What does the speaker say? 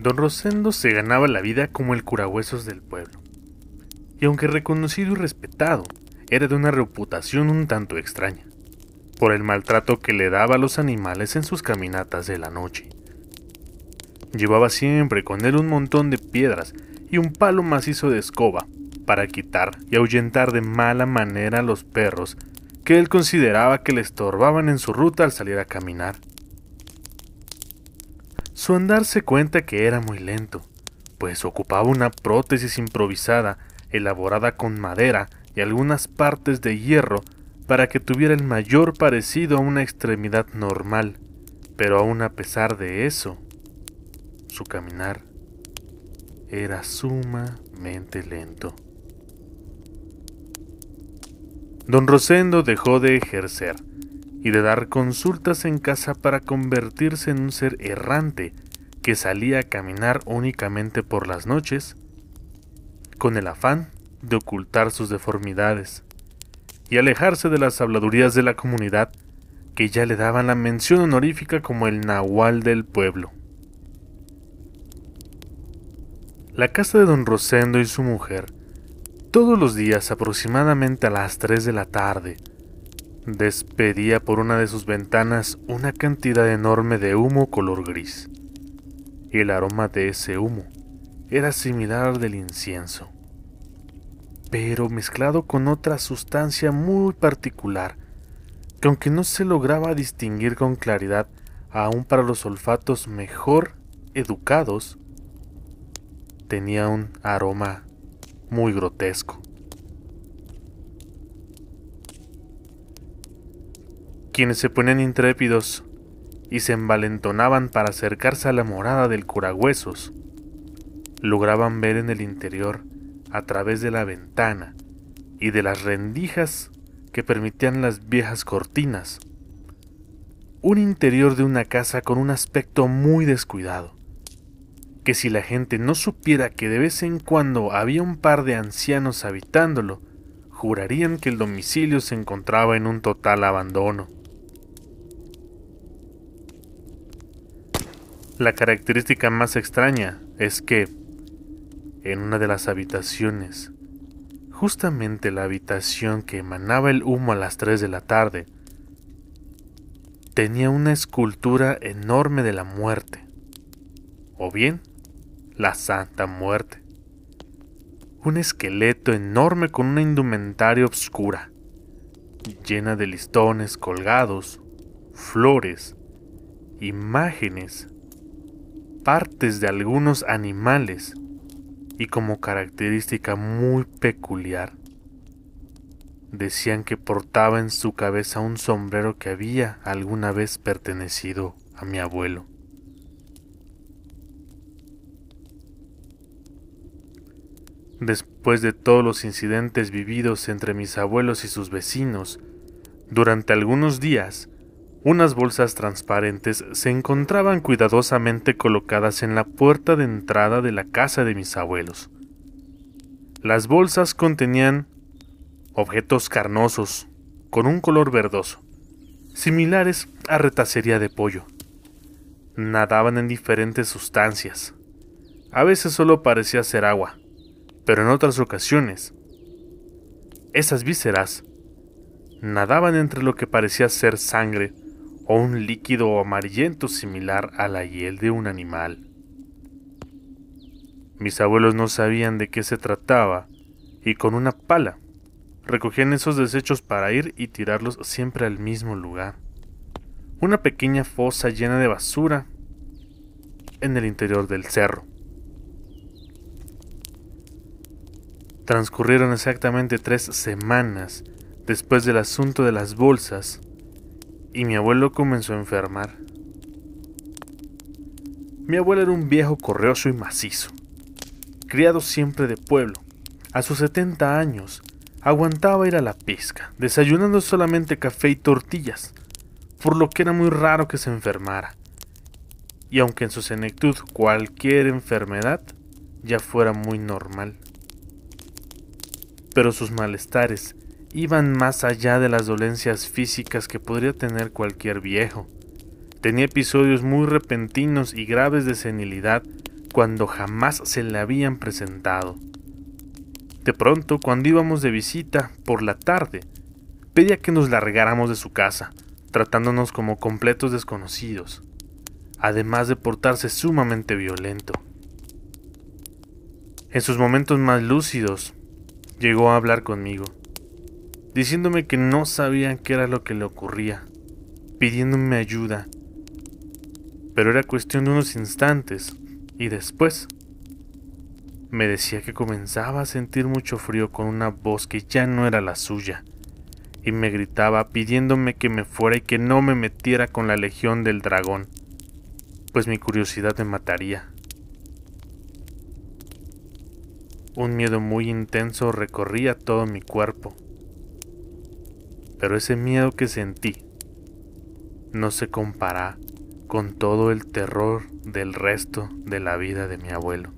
Don Rosendo se ganaba la vida como el curahuesos del pueblo. Y aunque reconocido y respetado, era de una reputación un tanto extraña, por el maltrato que le daba a los animales en sus caminatas de la noche. Llevaba siempre con él un montón de piedras y un palo macizo de escoba para quitar y ahuyentar de mala manera a los perros que él consideraba que le estorbaban en su ruta al salir a caminar. Su andar se cuenta que era muy lento, pues ocupaba una prótesis improvisada elaborada con madera y algunas partes de hierro para que tuviera el mayor parecido a una extremidad normal, pero aún a pesar de eso, su caminar era sumamente lento. Don Rosendo dejó de ejercer y de dar consultas en casa para convertirse en un ser errante que salía a caminar únicamente por las noches, con el afán de ocultar sus deformidades y alejarse de las habladurías de la comunidad que ya le daban la mención honorífica como el nahual del pueblo. La casa de don Rosendo y su mujer, todos los días aproximadamente a las 3 de la tarde, despedía por una de sus ventanas una cantidad enorme de humo color gris. El aroma de ese humo era similar al del incienso, pero mezclado con otra sustancia muy particular, que aunque no se lograba distinguir con claridad, aún para los olfatos mejor educados, tenía un aroma muy grotesco. Quienes se ponían intrépidos y se envalentonaban para acercarse a la morada del curagüesos, lograban ver en el interior, a través de la ventana y de las rendijas que permitían las viejas cortinas, un interior de una casa con un aspecto muy descuidado, que si la gente no supiera que de vez en cuando había un par de ancianos habitándolo, jurarían que el domicilio se encontraba en un total abandono. La característica más extraña es que, en una de las habitaciones, justamente la habitación que emanaba el humo a las 3 de la tarde, tenía una escultura enorme de la muerte, o bien la Santa Muerte. Un esqueleto enorme con una indumentaria oscura, llena de listones colgados, flores, imágenes partes de algunos animales y como característica muy peculiar. Decían que portaba en su cabeza un sombrero que había alguna vez pertenecido a mi abuelo. Después de todos los incidentes vividos entre mis abuelos y sus vecinos, durante algunos días unas bolsas transparentes se encontraban cuidadosamente colocadas en la puerta de entrada de la casa de mis abuelos. Las bolsas contenían objetos carnosos, con un color verdoso, similares a retacería de pollo. Nadaban en diferentes sustancias. A veces solo parecía ser agua, pero en otras ocasiones, esas vísceras nadaban entre lo que parecía ser sangre o un líquido amarillento similar a la hiel de un animal. Mis abuelos no sabían de qué se trataba y con una pala recogían esos desechos para ir y tirarlos siempre al mismo lugar. Una pequeña fosa llena de basura en el interior del cerro. Transcurrieron exactamente tres semanas después del asunto de las bolsas y mi abuelo comenzó a enfermar. Mi abuelo era un viejo correoso y macizo, criado siempre de pueblo. A sus 70 años, aguantaba ir a la pesca, desayunando solamente café y tortillas, por lo que era muy raro que se enfermara. Y aunque en su senectud cualquier enfermedad ya fuera muy normal. Pero sus malestares iban más allá de las dolencias físicas que podría tener cualquier viejo. Tenía episodios muy repentinos y graves de senilidad cuando jamás se le habían presentado. De pronto, cuando íbamos de visita por la tarde, pedía que nos largáramos de su casa, tratándonos como completos desconocidos, además de portarse sumamente violento. En sus momentos más lúcidos, llegó a hablar conmigo, diciéndome que no sabían qué era lo que le ocurría, pidiéndome ayuda, pero era cuestión de unos instantes, y después me decía que comenzaba a sentir mucho frío con una voz que ya no era la suya, y me gritaba pidiéndome que me fuera y que no me metiera con la legión del dragón, pues mi curiosidad me mataría. Un miedo muy intenso recorría todo mi cuerpo, pero ese miedo que sentí no se compara con todo el terror del resto de la vida de mi abuelo.